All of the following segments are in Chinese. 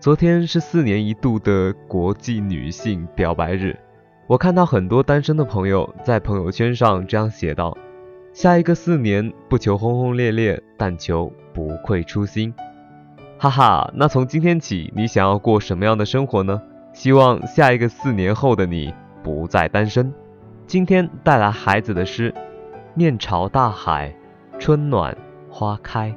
昨天是四年一度的国际女性表白日，我看到很多单身的朋友在朋友圈上这样写道：“下一个四年不求轰轰烈烈，但求不愧初心。”哈哈，那从今天起，你想要过什么样的生活呢？希望下一个四年后的你不再单身。今天带来孩子的诗：面朝大海，春暖花开。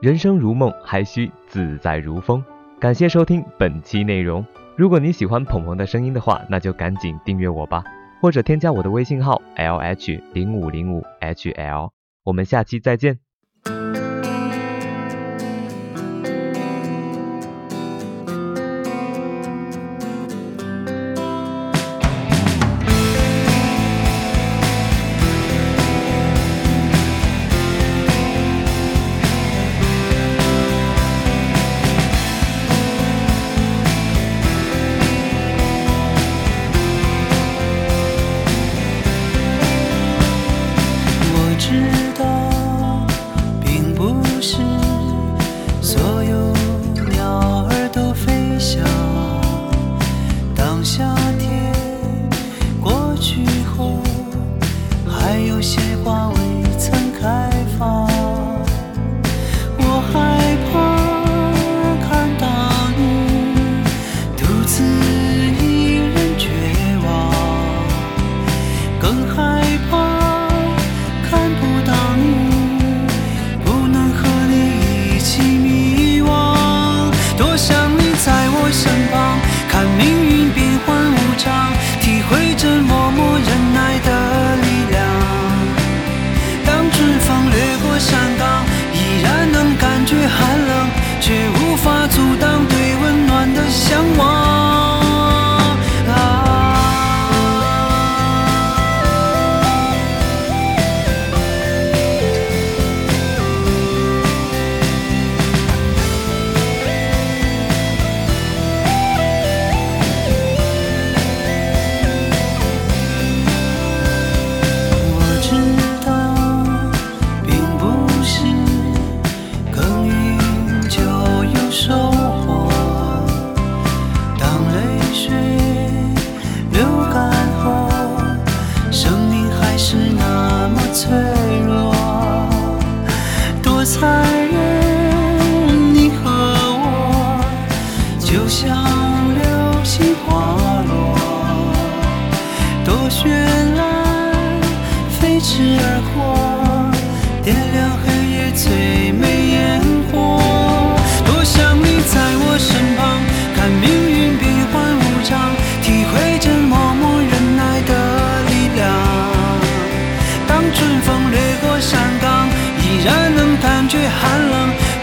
人生如梦，还需自在如风。感谢收听本期内容。如果你喜欢鹏鹏的声音的话，那就赶紧订阅我吧，或者添加我的微信号 l h 零五零五 h l。我们下期再见。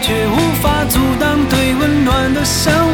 却无法阻挡对温暖的向往。